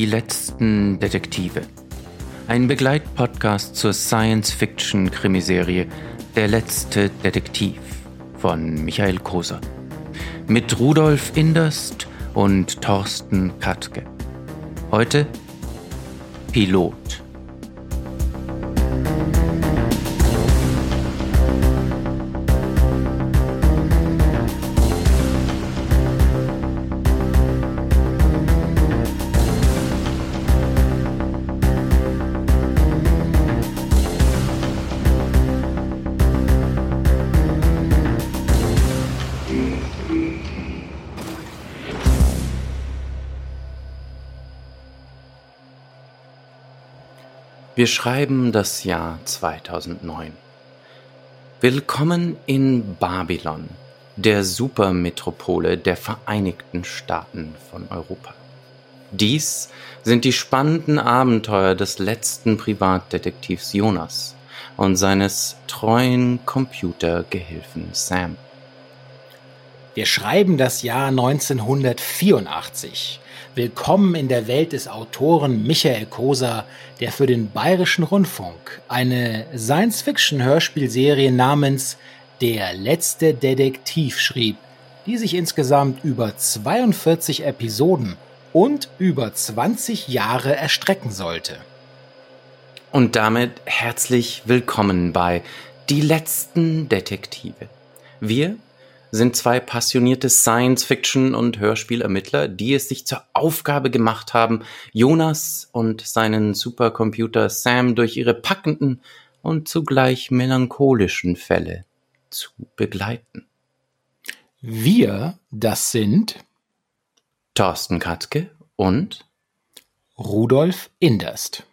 Die letzten Detektive. Ein Begleitpodcast zur Science-Fiction-Krimiserie Der letzte Detektiv von Michael Koser. Mit Rudolf Inderst und Thorsten Katke. Heute Pilot. Wir schreiben das Jahr 2009. Willkommen in Babylon, der Supermetropole der Vereinigten Staaten von Europa. Dies sind die spannenden Abenteuer des letzten Privatdetektivs Jonas und seines treuen Computergehilfen Sam. Wir schreiben das Jahr 1984. Willkommen in der Welt des Autoren Michael Koser, der für den Bayerischen Rundfunk eine Science-Fiction-Hörspielserie namens Der letzte Detektiv schrieb, die sich insgesamt über 42 Episoden und über 20 Jahre erstrecken sollte. Und damit herzlich willkommen bei Die letzten Detektive. Wir sind zwei passionierte Science-Fiction- und Hörspielermittler, die es sich zur Aufgabe gemacht haben, Jonas und seinen Supercomputer Sam durch ihre packenden und zugleich melancholischen Fälle zu begleiten. Wir, das sind Thorsten Katke und Rudolf Inderst.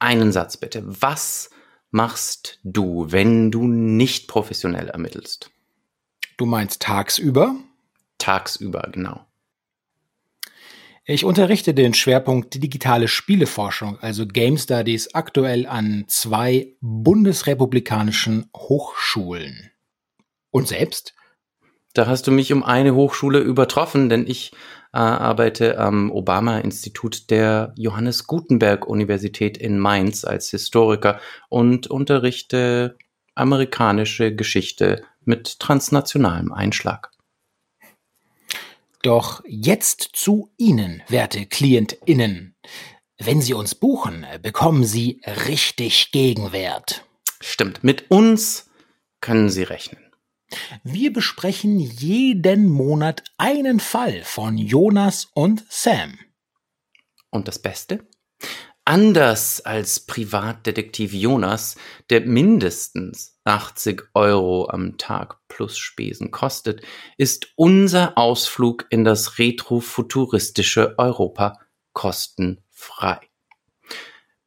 Einen Satz bitte. Was machst du, wenn du nicht professionell ermittelst? Du meinst tagsüber? Tagsüber, genau. Ich unterrichte den Schwerpunkt digitale Spieleforschung, also Game Studies, aktuell an zwei bundesrepublikanischen Hochschulen. Und selbst? Da hast du mich um eine Hochschule übertroffen, denn ich äh, arbeite am Obama-Institut der Johannes Gutenberg Universität in Mainz als Historiker und unterrichte amerikanische Geschichte mit transnationalem Einschlag. Doch jetzt zu Ihnen, werte KlientInnen. Wenn Sie uns buchen, bekommen Sie richtig Gegenwert. Stimmt, mit uns können Sie rechnen. Wir besprechen jeden Monat einen Fall von Jonas und Sam. Und das Beste? Anders als Privatdetektiv Jonas, der mindestens 80 Euro am Tag plus Spesen kostet, ist unser Ausflug in das retrofuturistische Europa kostenfrei.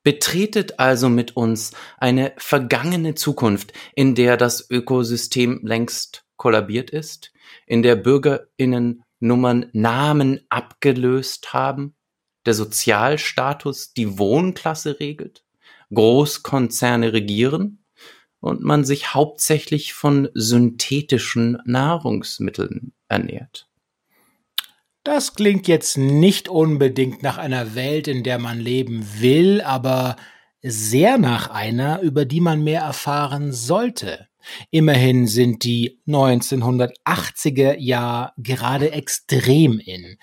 Betretet also mit uns eine vergangene Zukunft, in der das Ökosystem längst kollabiert ist, in der Bürgerinnen Nummern Namen abgelöst haben, der Sozialstatus die Wohnklasse regelt, Großkonzerne regieren und man sich hauptsächlich von synthetischen Nahrungsmitteln ernährt. Das klingt jetzt nicht unbedingt nach einer Welt, in der man leben will, aber sehr nach einer, über die man mehr erfahren sollte. Immerhin sind die 1980er Jahr gerade extrem in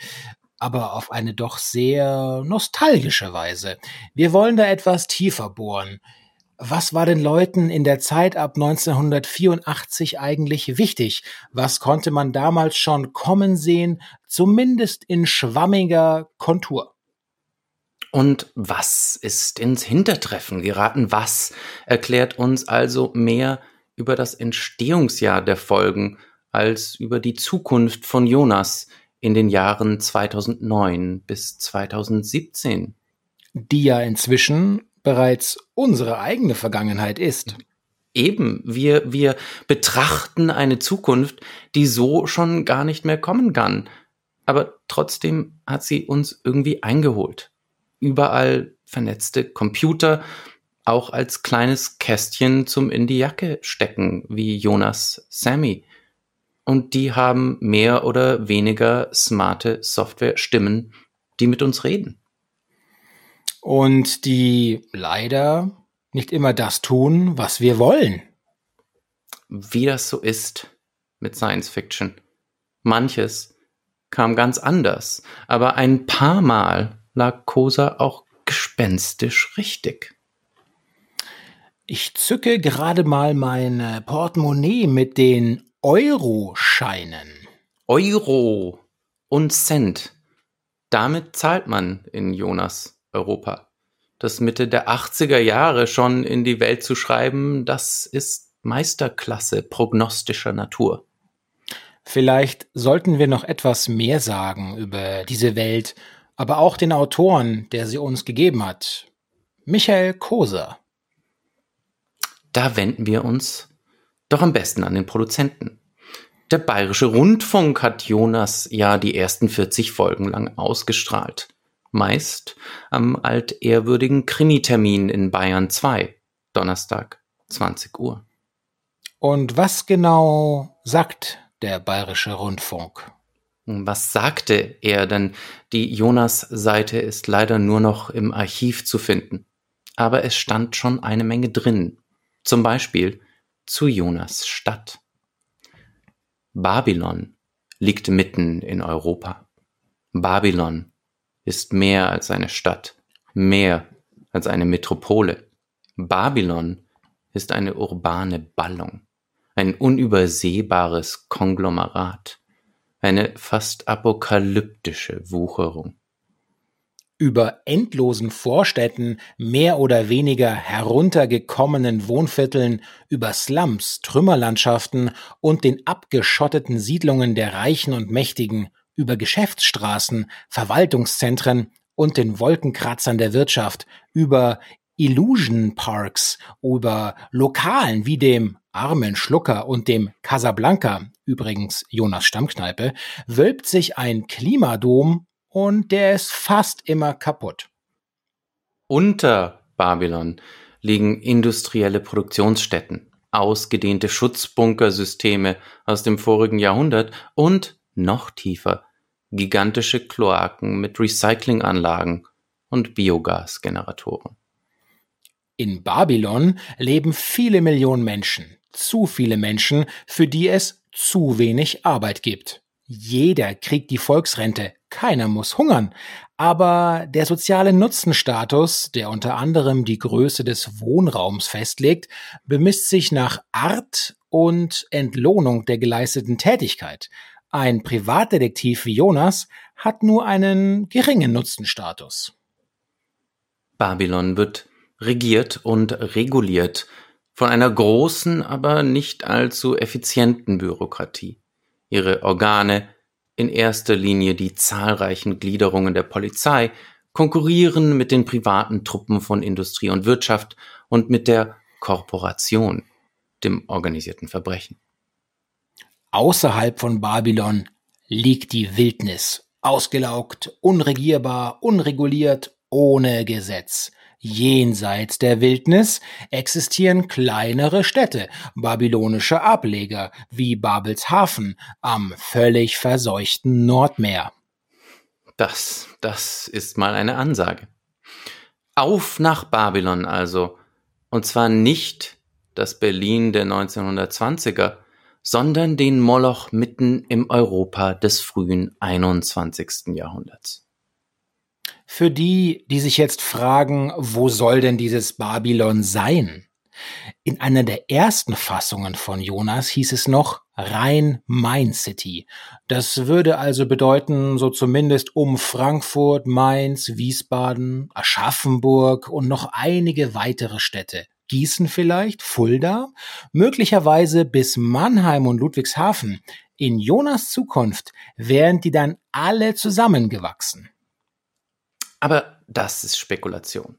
aber auf eine doch sehr nostalgische Weise. Wir wollen da etwas tiefer bohren. Was war den Leuten in der Zeit ab 1984 eigentlich wichtig? Was konnte man damals schon kommen sehen, zumindest in schwammiger Kontur? Und was ist ins Hintertreffen geraten? Was erklärt uns also mehr über das Entstehungsjahr der Folgen als über die Zukunft von Jonas, in den Jahren 2009 bis 2017. Die ja inzwischen bereits unsere eigene Vergangenheit ist. Eben, wir, wir betrachten eine Zukunft, die so schon gar nicht mehr kommen kann. Aber trotzdem hat sie uns irgendwie eingeholt. Überall vernetzte Computer, auch als kleines Kästchen zum in die Jacke stecken, wie Jonas Sammy und die haben mehr oder weniger smarte Software-Stimmen die mit uns reden. Und die leider nicht immer das tun, was wir wollen. Wie das so ist mit Science Fiction. Manches kam ganz anders, aber ein paar Mal lag Kosa auch gespenstisch richtig. Ich zücke gerade mal mein Portemonnaie mit den Euro-Scheinen. Euro und Cent. Damit zahlt man in Jonas Europa. Das Mitte der 80er Jahre schon in die Welt zu schreiben, das ist Meisterklasse prognostischer Natur. Vielleicht sollten wir noch etwas mehr sagen über diese Welt, aber auch den Autoren, der sie uns gegeben hat. Michael Koser. Da wenden wir uns doch am besten an den Produzenten. Der Bayerische Rundfunk hat Jonas ja die ersten 40 Folgen lang ausgestrahlt. Meist am altehrwürdigen Krimitermin in Bayern 2, Donnerstag, 20 Uhr. Und was genau sagt der Bayerische Rundfunk? Was sagte er denn? Die Jonas-Seite ist leider nur noch im Archiv zu finden. Aber es stand schon eine Menge drin. Zum Beispiel zu Jonas Stadt. Babylon liegt mitten in Europa. Babylon ist mehr als eine Stadt, mehr als eine Metropole. Babylon ist eine urbane Ballung, ein unübersehbares Konglomerat, eine fast apokalyptische Wucherung über endlosen Vorstädten, mehr oder weniger heruntergekommenen Wohnvierteln, über Slums, Trümmerlandschaften und den abgeschotteten Siedlungen der Reichen und Mächtigen, über Geschäftsstraßen, Verwaltungszentren und den Wolkenkratzern der Wirtschaft, über Illusion Parks, über Lokalen wie dem Armen Schlucker und dem Casablanca, übrigens Jonas Stammkneipe, wölbt sich ein Klimadom und der ist fast immer kaputt. Unter Babylon liegen industrielle Produktionsstätten, ausgedehnte Schutzbunkersysteme aus dem vorigen Jahrhundert und noch tiefer gigantische Kloaken mit Recyclinganlagen und Biogasgeneratoren. In Babylon leben viele Millionen Menschen, zu viele Menschen, für die es zu wenig Arbeit gibt. Jeder kriegt die Volksrente, keiner muss hungern. Aber der soziale Nutzenstatus, der unter anderem die Größe des Wohnraums festlegt, bemisst sich nach Art und Entlohnung der geleisteten Tätigkeit. Ein Privatdetektiv wie Jonas hat nur einen geringen Nutzenstatus. Babylon wird regiert und reguliert von einer großen, aber nicht allzu effizienten Bürokratie. Ihre Organe, in erster Linie die zahlreichen Gliederungen der Polizei, konkurrieren mit den privaten Truppen von Industrie und Wirtschaft und mit der Korporation, dem organisierten Verbrechen. Außerhalb von Babylon liegt die Wildnis, ausgelaugt, unregierbar, unreguliert, ohne Gesetz. Jenseits der Wildnis existieren kleinere Städte, babylonische Ableger wie Babelshafen am völlig verseuchten Nordmeer. Das, das ist mal eine Ansage. Auf nach Babylon also. Und zwar nicht das Berlin der 1920er, sondern den Moloch mitten im Europa des frühen 21. Jahrhunderts. Für die, die sich jetzt fragen, wo soll denn dieses Babylon sein? In einer der ersten Fassungen von Jonas hieß es noch Rhein-Main City. Das würde also bedeuten, so zumindest um Frankfurt, Mainz, Wiesbaden, Aschaffenburg und noch einige weitere Städte. Gießen vielleicht, Fulda, möglicherweise bis Mannheim und Ludwigshafen. In Jonas Zukunft wären die dann alle zusammengewachsen. Aber das ist Spekulation.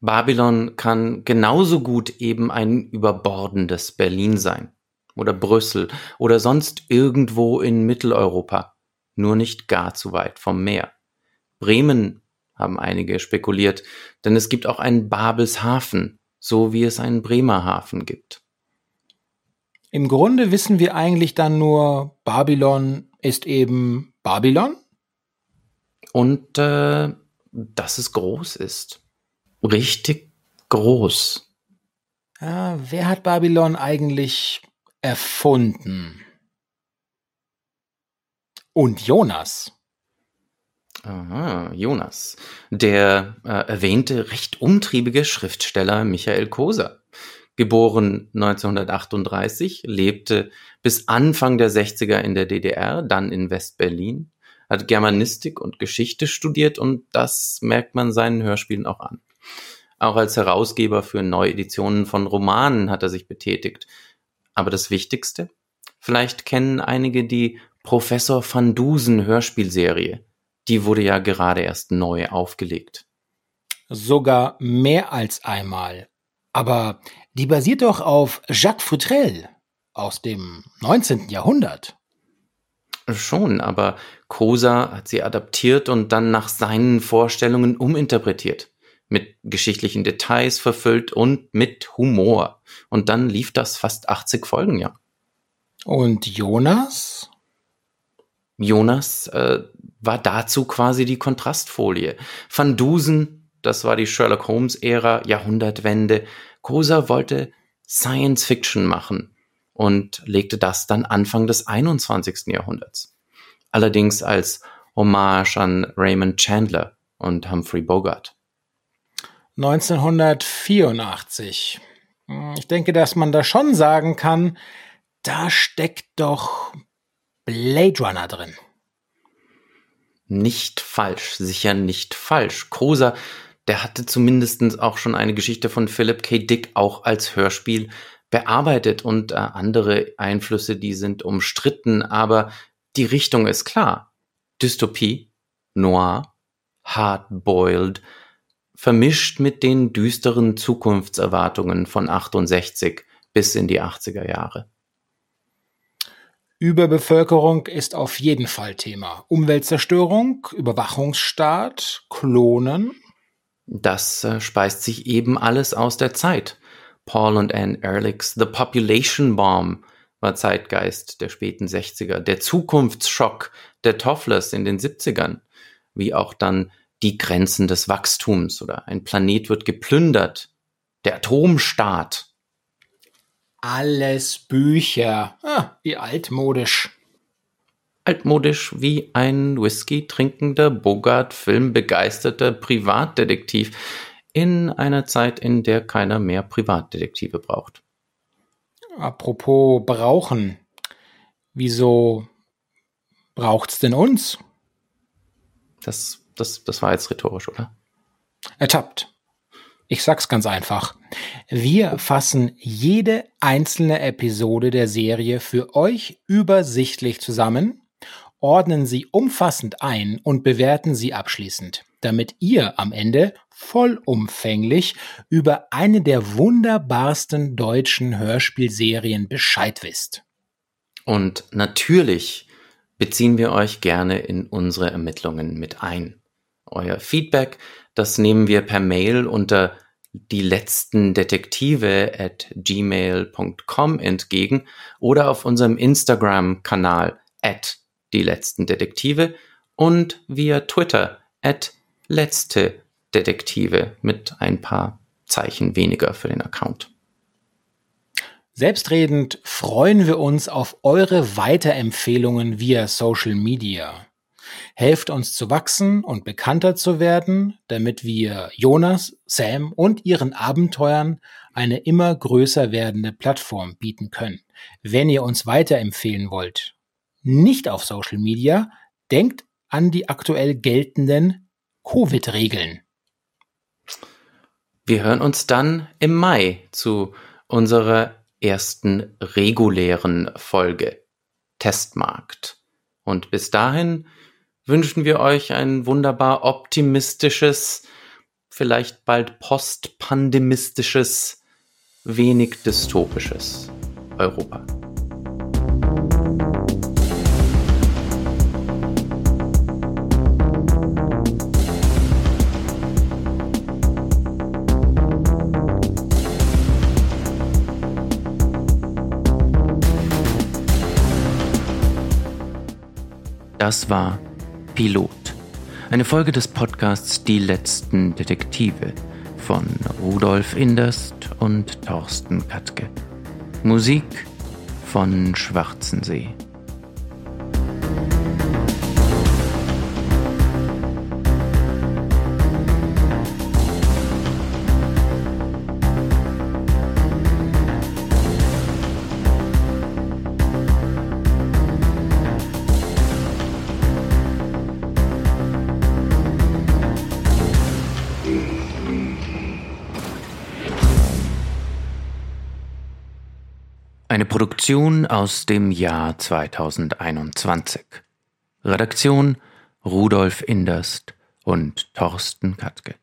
Babylon kann genauso gut eben ein überbordendes Berlin sein oder Brüssel oder sonst irgendwo in Mitteleuropa, nur nicht gar zu weit vom Meer. Bremen haben einige spekuliert, denn es gibt auch einen Babelshafen, so wie es einen Bremerhaven gibt. Im Grunde wissen wir eigentlich dann nur, Babylon ist eben Babylon? und äh, dass es groß ist. Richtig groß. Ja, wer hat Babylon eigentlich erfunden? Und Jonas. Aha, Jonas. Der äh, erwähnte, recht umtriebige Schriftsteller Michael Koser. Geboren 1938, lebte bis Anfang der 60er in der DDR, dann in West-Berlin, hat Germanistik und Geschichte studiert und das merkt man seinen Hörspielen auch an. Auch als Herausgeber für Neueditionen von Romanen hat er sich betätigt. Aber das Wichtigste? Vielleicht kennen einige die Professor van Dusen Hörspielserie. Die wurde ja gerade erst neu aufgelegt. Sogar mehr als einmal. Aber die basiert doch auf Jacques Futrell aus dem 19. Jahrhundert. Schon, aber Kosa hat sie adaptiert und dann nach seinen Vorstellungen uminterpretiert. Mit geschichtlichen Details verfüllt und mit Humor. Und dann lief das fast 80 Folgen, ja. Und Jonas? Jonas äh, war dazu quasi die Kontrastfolie. Van Dusen, das war die Sherlock Holmes-Ära, Jahrhundertwende. Kosa wollte Science Fiction machen und legte das dann Anfang des 21. Jahrhunderts. Allerdings als Hommage an Raymond Chandler und Humphrey Bogart. 1984. Ich denke, dass man da schon sagen kann, da steckt doch Blade Runner drin. Nicht falsch, sicher nicht falsch. Kosa, der hatte zumindest auch schon eine Geschichte von Philip K. Dick auch als Hörspiel bearbeitet und äh, andere Einflüsse, die sind umstritten, aber die Richtung ist klar. Dystopie, Noir, Hardboiled, vermischt mit den düsteren Zukunftserwartungen von 68 bis in die 80er Jahre. Überbevölkerung ist auf jeden Fall Thema. Umweltzerstörung, Überwachungsstaat, Klonen. Das äh, speist sich eben alles aus der Zeit. Paul und Anne Ehrlichs The Population Bomb war Zeitgeist der späten 60er. Der Zukunftsschock der Tofflers in den 70ern. Wie auch dann die Grenzen des Wachstums oder ein Planet wird geplündert. Der Atomstaat alles Bücher. Ah, wie altmodisch. Altmodisch wie ein Whisky trinkender, Bogart filmbegeisterter Privatdetektiv in einer Zeit, in der keiner mehr Privatdetektive braucht. Apropos brauchen. Wieso braucht's denn uns? Das, das, das war jetzt rhetorisch, oder? Ertappt. Ich sag's ganz einfach. Wir fassen jede einzelne Episode der Serie für euch übersichtlich zusammen, ordnen sie umfassend ein und bewerten sie abschließend, damit ihr am Ende vollumfänglich über eine der wunderbarsten deutschen Hörspielserien Bescheid wisst. Und natürlich beziehen wir euch gerne in unsere Ermittlungen mit ein. Euer Feedback das nehmen wir per Mail unter die letzten Detektive at gmail.com entgegen oder auf unserem Instagram-Kanal at die letzten Detektive und via Twitter at letzte Detektive mit ein paar Zeichen weniger für den Account. Selbstredend freuen wir uns auf eure Weiterempfehlungen via Social Media. Helft uns zu wachsen und bekannter zu werden, damit wir Jonas, Sam und ihren Abenteuern eine immer größer werdende Plattform bieten können. Wenn ihr uns weiterempfehlen wollt, nicht auf Social Media, denkt an die aktuell geltenden Covid-Regeln. Wir hören uns dann im Mai zu unserer ersten regulären Folge Testmarkt. Und bis dahin wünschen wir euch ein wunderbar optimistisches, vielleicht bald postpandemistisches, wenig dystopisches Europa. Das war Pilot. Eine Folge des Podcasts Die letzten Detektive von Rudolf Inderst und Thorsten Katke. Musik von Schwarzensee. Eine Produktion aus dem Jahr 2021. Redaktion Rudolf Inderst und Thorsten Katke.